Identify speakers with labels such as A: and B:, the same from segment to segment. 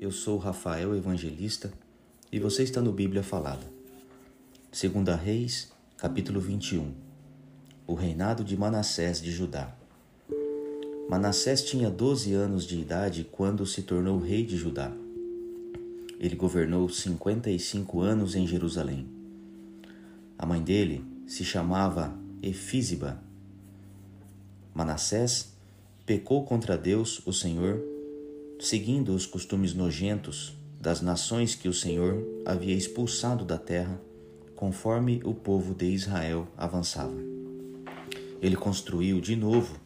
A: Eu sou Rafael Evangelista e você está no Bíblia Falada. Segunda Reis, capítulo 21. O reinado de Manassés de Judá. Manassés tinha 12 anos de idade quando se tornou rei de Judá. Ele governou 55 anos em Jerusalém. A mãe dele se chamava Efísiba. Manassés pecou contra Deus, o Senhor, seguindo os costumes nojentos das nações que o Senhor havia expulsado da terra, conforme o povo de Israel avançava. Ele construiu de novo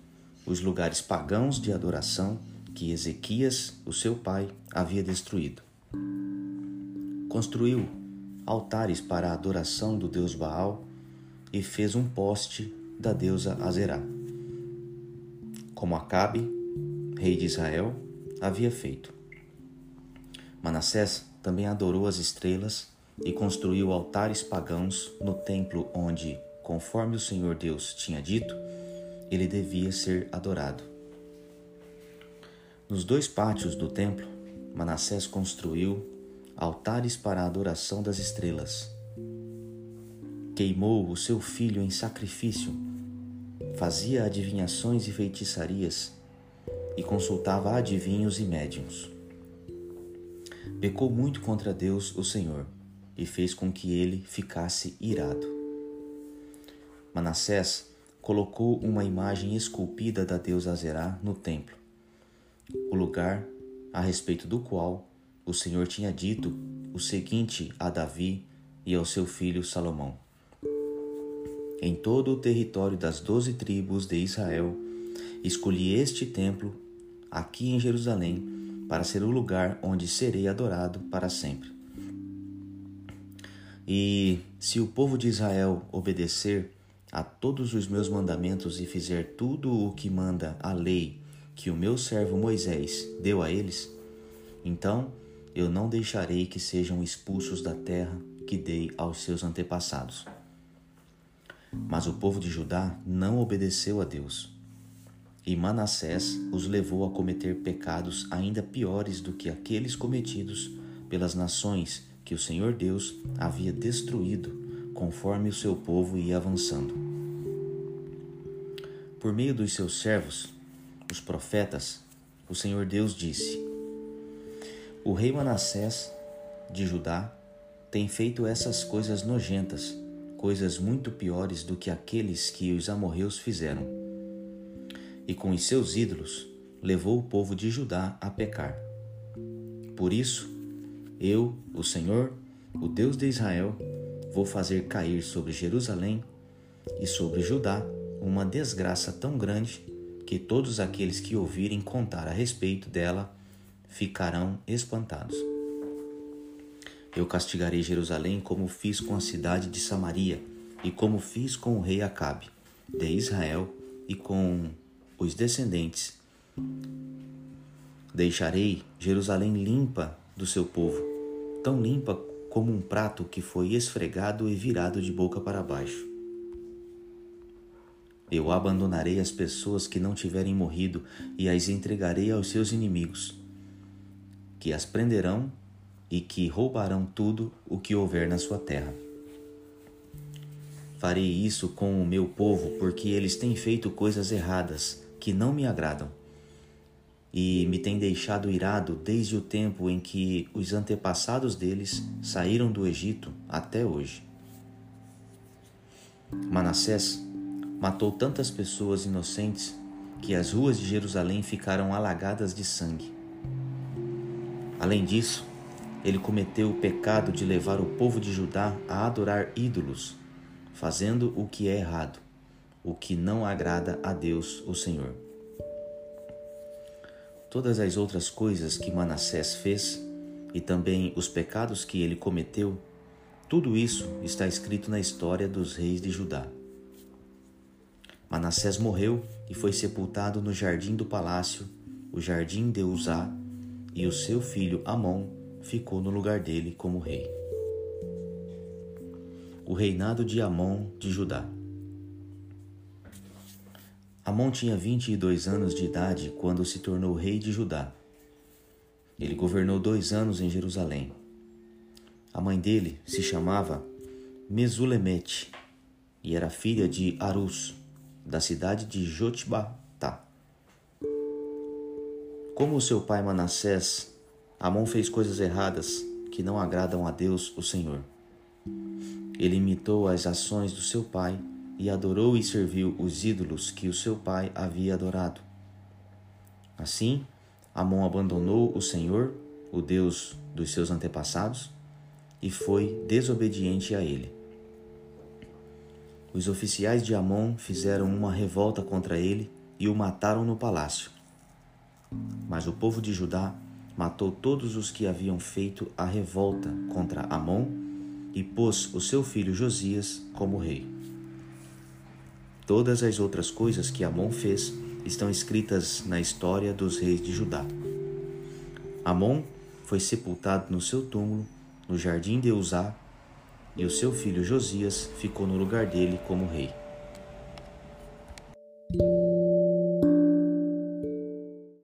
A: os lugares pagãos de adoração que Ezequias, o seu pai, havia destruído. Construiu altares para a adoração do deus Baal e fez um poste da deusa Azerá. Como Acabe, rei de Israel, havia feito. Manassés também adorou as estrelas e construiu altares pagãos no templo onde, conforme o Senhor Deus tinha dito, ele devia ser adorado. Nos dois pátios do templo, Manassés construiu altares para a adoração das estrelas. Queimou o seu filho em sacrifício, fazia adivinhações e feitiçarias e consultava adivinhos e médiuns. Pecou muito contra Deus, o Senhor, e fez com que ele ficasse irado. Manassés colocou uma imagem esculpida da deusa Azerá no templo, o lugar a respeito do qual o Senhor tinha dito o seguinte a Davi e ao seu filho Salomão: Em todo o território das doze tribos de Israel, escolhi este templo aqui em Jerusalém, para ser o lugar onde serei adorado para sempre. E se o povo de Israel obedecer a todos os meus mandamentos e fizer tudo o que manda a lei que o meu servo Moisés deu a eles, então eu não deixarei que sejam expulsos da terra que dei aos seus antepassados. Mas o povo de Judá não obedeceu a Deus e Manassés os levou a cometer pecados ainda piores do que aqueles cometidos pelas nações que o Senhor Deus havia destruído, conforme o seu povo ia avançando. Por meio dos seus servos, os profetas, o Senhor Deus disse: O rei Manassés de Judá tem feito essas coisas nojentas, coisas muito piores do que aqueles que os amorreus fizeram e com os seus ídolos levou o povo de Judá a pecar. Por isso, eu, o Senhor, o Deus de Israel, vou fazer cair sobre Jerusalém e sobre Judá uma desgraça tão grande que todos aqueles que ouvirem contar a respeito dela ficarão espantados. Eu castigarei Jerusalém como fiz com a cidade de Samaria e como fiz com o rei Acabe, de Israel, e com os descendentes. Deixarei Jerusalém limpa do seu povo, tão limpa como um prato que foi esfregado e virado de boca para baixo. Eu abandonarei as pessoas que não tiverem morrido e as entregarei aos seus inimigos, que as prenderão e que roubarão tudo o que houver na sua terra. Farei isso com o meu povo, porque eles têm feito coisas erradas que não me agradam e me têm deixado irado desde o tempo em que os antepassados deles saíram do Egito até hoje. Manassés matou tantas pessoas inocentes que as ruas de Jerusalém ficaram alagadas de sangue. Além disso, ele cometeu o pecado de levar o povo de Judá a adorar ídolos, fazendo o que é errado o que não agrada a Deus, o Senhor. Todas as outras coisas que Manassés fez e também os pecados que ele cometeu, tudo isso está escrito na história dos reis de Judá. Manassés morreu e foi sepultado no jardim do palácio, o jardim de Uzá, e o seu filho Amon ficou no lugar dele como rei. O reinado de Amon de Judá. Amon tinha 22 anos de idade quando se tornou rei de Judá. Ele governou dois anos em Jerusalém. A mãe dele se chamava Mesulemete e era filha de Arus, da cidade de Jotbatá. Como seu pai Manassés, Amon fez coisas erradas que não agradam a Deus, o Senhor. Ele imitou as ações do seu pai e adorou e serviu os ídolos que o seu pai havia adorado. Assim, Amon abandonou o Senhor, o Deus dos seus antepassados, e foi desobediente a ele. Os oficiais de Amon fizeram uma revolta contra ele e o mataram no palácio. Mas o povo de Judá matou todos os que haviam feito a revolta contra Amon e pôs o seu filho Josias como rei. Todas as outras coisas que Amon fez estão escritas na história dos reis de Judá. Amon foi sepultado no seu túmulo, no jardim de Uzá, e o seu filho Josias ficou no lugar dele como rei.